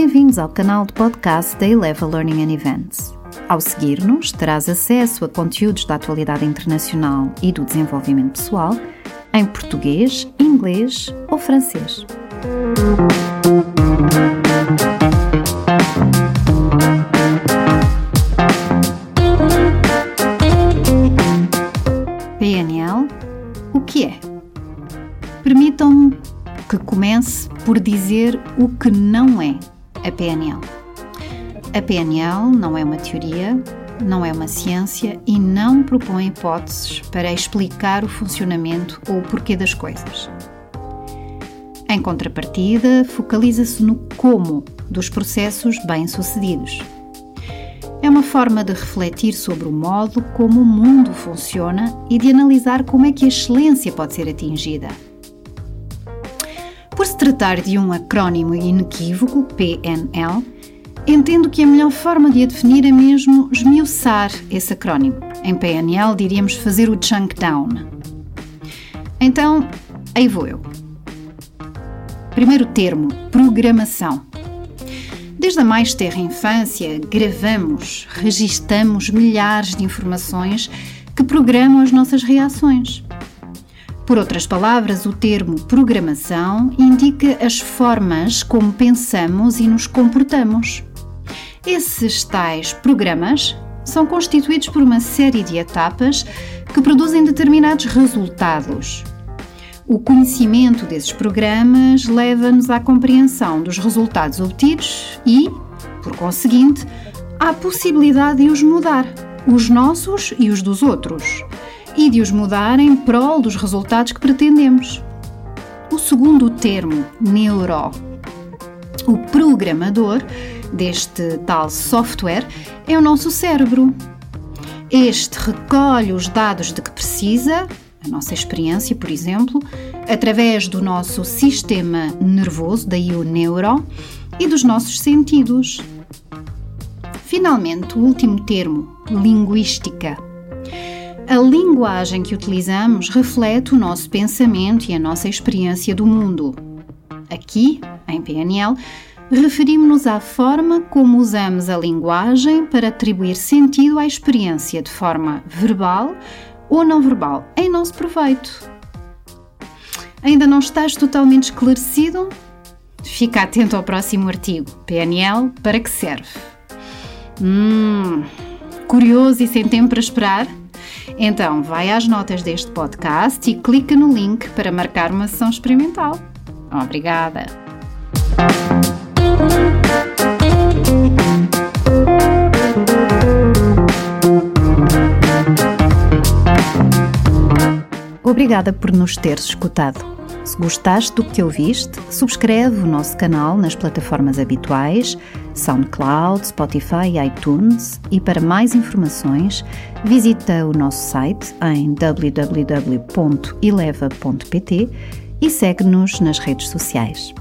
Bem-vindos ao canal de podcast da Eleva Learning and Events. Ao seguir-nos, terás acesso a conteúdos da atualidade internacional e do desenvolvimento pessoal em português, inglês ou francês. PNL, o que é? Permitam-me que comece por dizer o que não é a PNL. A PNL não é uma teoria, não é uma ciência e não propõe hipóteses para explicar o funcionamento ou o porquê das coisas. Em contrapartida, focaliza-se no como dos processos bem-sucedidos. É uma forma de refletir sobre o modo como o mundo funciona e de analisar como é que a excelência pode ser atingida. Por se tratar de um acrónimo inequívoco, PNL, entendo que a melhor forma de a definir é mesmo esmiuçar esse acrónimo. Em PNL diríamos fazer o chunk down. Então, aí vou eu. Primeiro termo, programação. Desde a mais terra infância, gravamos, registamos milhares de informações que programam as nossas reações. Por outras palavras, o termo programação indica as formas como pensamos e nos comportamos. Esses tais programas são constituídos por uma série de etapas que produzem determinados resultados. O conhecimento desses programas leva-nos à compreensão dos resultados obtidos e, por conseguinte, à possibilidade de os mudar, os nossos e os dos outros e de os mudar em prol dos resultados que pretendemos. O segundo termo, neuro. O programador deste tal software é o nosso cérebro. Este recolhe os dados de que precisa, a nossa experiência, por exemplo, através do nosso sistema nervoso, daí o neuro, e dos nossos sentidos. Finalmente, o último termo, linguística a linguagem que utilizamos reflete o nosso pensamento e a nossa experiência do mundo. Aqui, em PNL, referimos-nos à forma como usamos a linguagem para atribuir sentido à experiência de forma verbal ou não verbal, em nosso proveito. Ainda não estás totalmente esclarecido? Fica atento ao próximo artigo. PNL, para que serve? Hum, curioso e sem tempo para esperar? Então, vai às notas deste podcast e clica no link para marcar uma sessão experimental. Obrigada! Obrigada por nos teres escutado. Se gostaste do que ouviste, subscreve o nosso canal nas plataformas habituais, SoundCloud, Spotify e iTunes e para mais informações visita o nosso site em www.eleva.pt e segue-nos nas redes sociais.